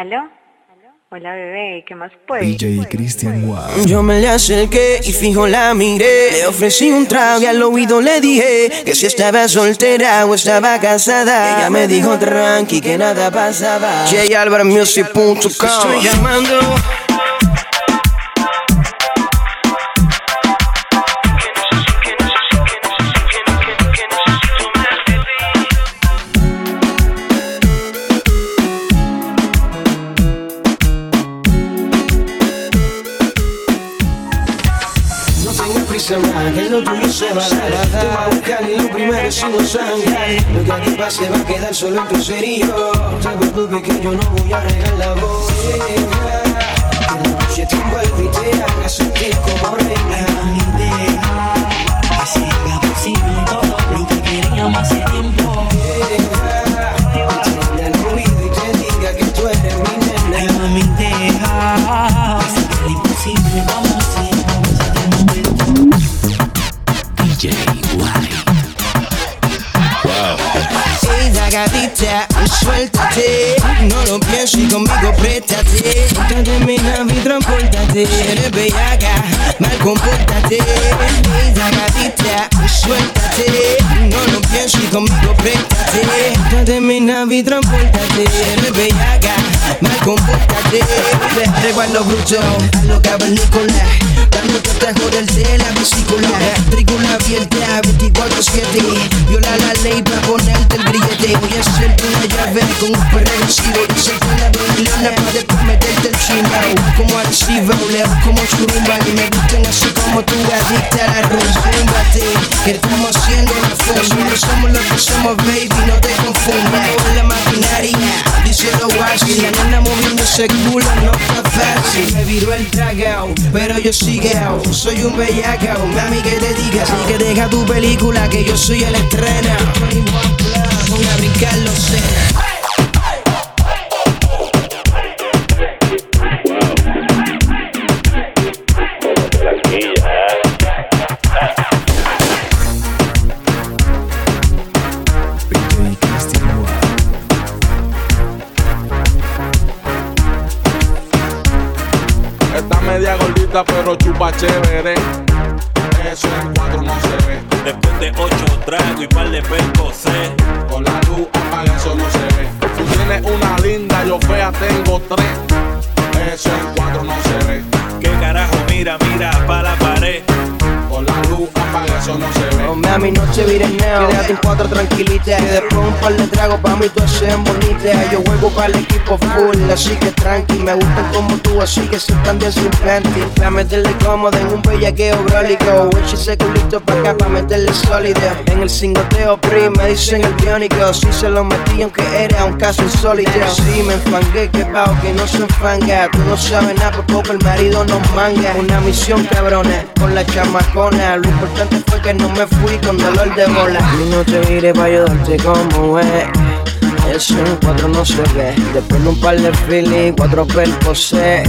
¿Aló? Hola bebé, ¿qué más puedes? DJ Cristian Wow. Yo me le acerqué y fijo la miré. Le ofrecí un trago y al oído le dije que si estaba soltera o estaba casada. Ella me dijo tranqui que nada pasaba. JAlvarMusic.com Estoy llamando. Va a buscar y lo primero no sangre. Lo que aquí pase va a quedar solo entre usted y yo. No te preocupes que yo no voy a regar la voz. Que la noche te envuelve y te haga sentir como reina. Gatita, suéltate. No lo pienses y conmigo préstate. Póntate mi nave y transportate. Eres bellaca, mal compórtate. Gatita, suéltate. No lo pienses y conmigo préstate. Póntate mi nave y transportate. Eres bellaca, mal compórtate. Te recuerdo bruto, a lo cavernícola. Dándote atajo del de la vesícula. Tricula abierta, 24-7. Viola la ley para ponerte el grillete. Voy a hacerte una llave con un perreo sigo. Y se la doblona para después meterte el chimbao. Como adhesivo, leo como churumba. Y me gustan así como tú, adicta a la rumbate. Que estamos haciendo la. No somos lo que somos, baby, no te confundas. Con la maquinaria, díselo así. La nena moviendo ese no fácil. Me viró el tragao, pero yo sigue Soy un bellacao, mami que te diga. Así que deja tu película, que yo soy el estrena. Brincar los sé. Pero chupa chévere. Eso en cuatro no se ve. Después de ocho tragos y par de percocé Con la luz apaga, eso no se ve. Tú tienes una linda, yo fea tengo tres. Eso en cuatro no se ve. ¿Qué carajo? Mira, mira, pa' la pared Con la luz apaga, eso no se ve. No mami, no te vires nada. Quédate en cuatro tranquilita. Y después un par de tragos pa' mí tú sean bonitas. Yo juego para el equipo full, así que tranqui. Me gustan como tú, así que se están de sin panty. Pa' meterle cómodo en un bellaqueo brólico. Eche ese culito pa' acá pa' meterle sólido. En el cingoteo pri me dicen el biónico. Si se lo metí aunque era un caso insólito. Sí, me enfangué, que pao que no se enfanga. Tú no sabes nada, por poco el marido nos manga. Una misión cabrona, con la chamacona. Lo importante fue que no me fui con dolor de bola. Y no te vire pa' ayudarte como es. Eso en cuatro no se ve. Después de un par de filis, cuatro percocé.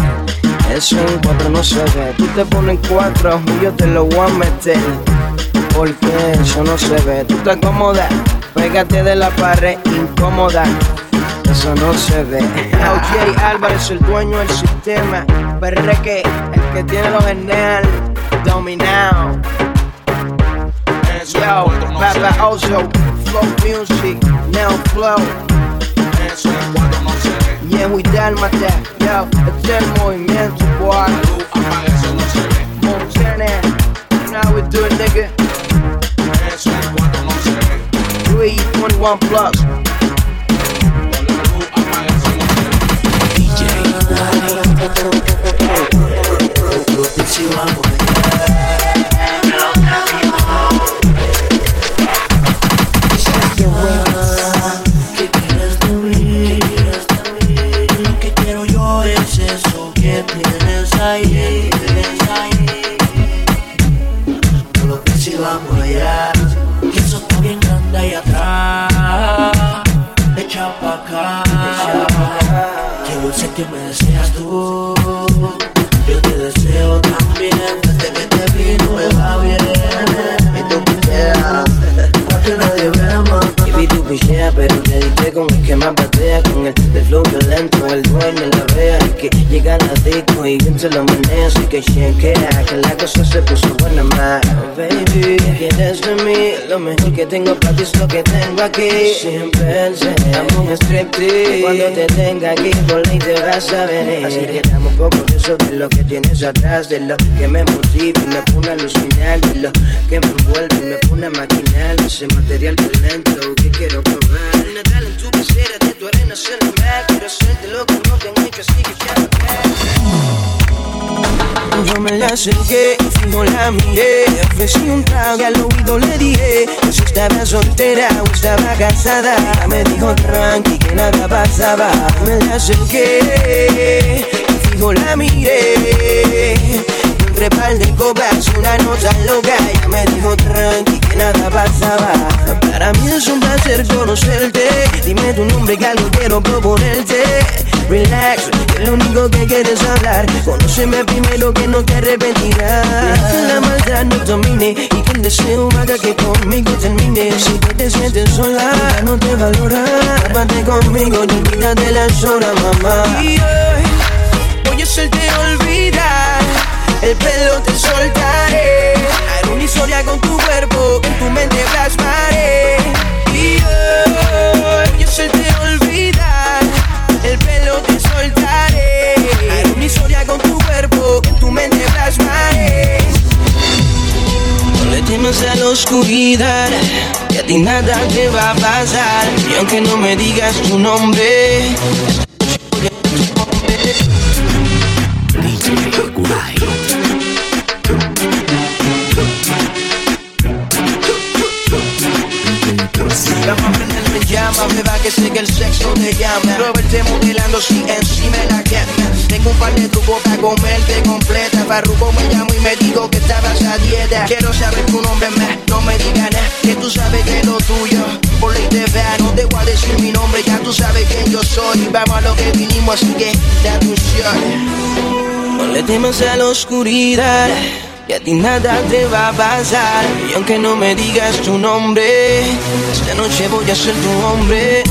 Eso en cuatro no se ve. Tú te pones cuatro y yo te lo voy a meter. Porque eso no se ve. Tú te acomodas, pégate de la pared incómoda. Eso no se ve. OJ Álvarez, el dueño del sistema. Perreque, el que tiene los genial dominado. Eso en Yo, cuatro no se Papa ve. Ozo, Flow Music, Now Flow. Eso en cuatro no se ve. Yeah, we dálmata, yo, este es el movimiento, boy. La luz apaga, eso no se ve. Montana, you know how we do it, nigga. Eso en cuatro no se ve. 321 plus. Con la luz apaga, eso no se ve. DJ White. Si vamos ¿Qué que me deseas tú. Con el que más batea, con el del flow violento, el dueño la vea, el que llega a la disco y se lo menea, así que chequea, que la cosa se puso buena más. Baby, quieres de mí, lo mejor que tengo para ti es lo que tengo aquí. Pensar, amo un striptease, cuando te tenga aquí, por ley te vas a venir. Así que dame un poco de eso, de lo que tienes atrás, de lo que me motiva y me pone a alucinar, de lo que me envuelve y me pone a maquinar, ese material violento que quiero me la acerqué, fijo la miré Ofrecí un trago y al oído le dije Que si estaba soltera o estaba casada. Me dijo tranqui que nada pasaba Me la acerqué, fijo la miré Entre copas una nota loca. Ella me dijo tranqui que nada pasaba Para mí es un placer conocerte. Dime tu nombre que algo quiero proponerte. Relax, que lo único que quieres hablar. Conóceme primero que no te arrepentirás. Que la maldad no domine Y que el deseo haga que conmigo termine. Si tú te sientes sola, no te valora Cápate conmigo y olvídate las horas, mamá. Y hoy voy a hacerte olvidar El pelo te soltaré. Haré una historia con tu cuerpo En tu mente plasmaré. Y hoy voy a hacerte olvidar. El pelo te soltaré. Haré una historia con tu cuerpo En tu mente plasmaré. No le temas a la oscuridad, que a ti nada te va a pasar. Y aunque no me digas tu nombre, va que el sexo te llama. Quiero verte modelando si encima la cama. Tengo un par de tu boca, comerte completa. Farruko me llamo y me digo que estabas a dieta. Quiero saber tu nombre más, no me digas nada, que tú sabes que es lo tuyo. Por ley te vea, no te voy a decir mi nombre, ya tú sabes quién yo soy. Vamos a lo que vinimos, así que da tu shot. No le temas a la oscuridad. Y a ti nada te va a pasar. Y aunque no me digas tu nombre Esta noche voy a ser tu hombre.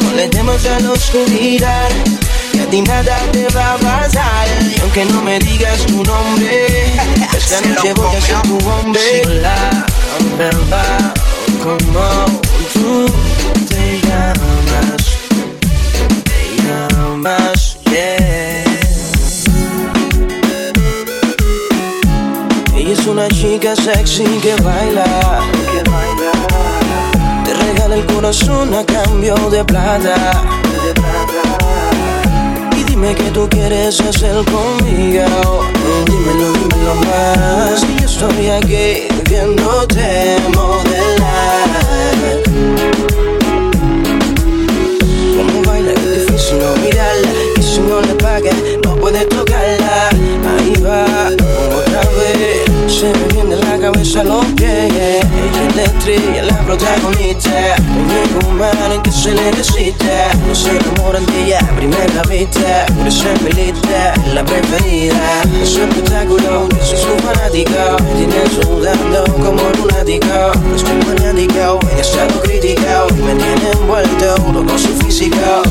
No le temas a la oscuridad Y a ti nada te va a pasar. Y aunque no me digas tu nombre Esta noche voy a ser tu hombre. Sola, verdad, como tú te llamas chica sexy que baila, Te regala el corazón a cambio de plata. Y dime qué tú quieres hacer conmigo. Dímelo, dímelo más. Y yo estoy aquí viéndote protagonista Único humano en que se necesita No se enamoran de ella primera vista Por eso es es la preferida Es un espectáculo, yo soy su fanático tiene sudando como lunático Es mi maniático, lo criticado Y me tiene envuelto todo su físico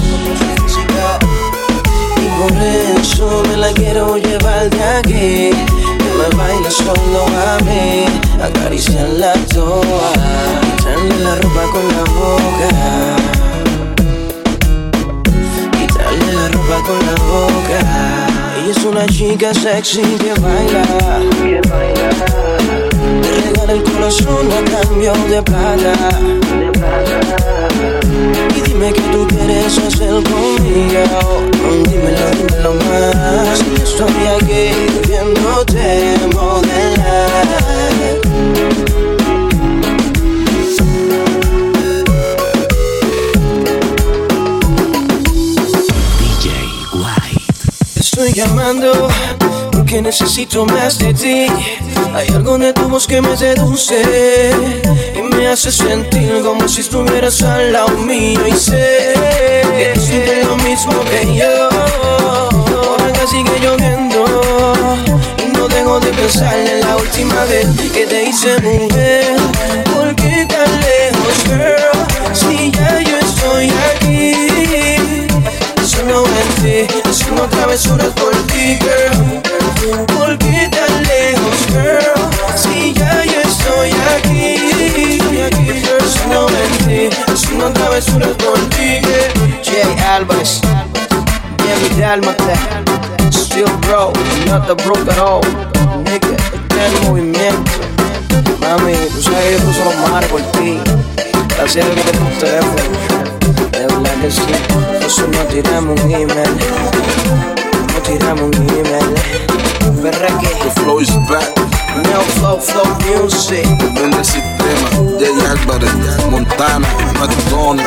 y por eso me la quiero llevar de aquí Que me baile solo a mí Acariciarla Quitarle la ropa con la boca. Quitarle la ropa con la boca. Ella es una chica sexy que baila. Te regala el corazón a cambio de plata. Y dime qué tú quieres hacer conmigo. Dímelo, dímelo más. Y estoy aquí viéndote modelar llamando porque necesito más de ti. Hay algo de tu voz que me seduce y me hace sentir como si estuvieras al lado mío. Y sé que sientes lo mismo que yo. Ahora que sigue lloviendo y no dejo de pensar en la última vez que te hice mujer. ¿Por qué tan lejos, girl? Si ya yo estoy aquí, solo en ti, haciendo travesuras por ti, girl. Jay Álvarez, Jamie Dálmata. Still bro, not the broke at all. Nigga, está en movimiento. Mami, tú sabes que yo los mares por ti. Que teléfono. De verdad que sí. Eso no tiramos un email. No tiramos un email. Perra que The flow is back. Neo Flow Flow Music. En el sistema. Jay Álvarez, Montana, Matoni.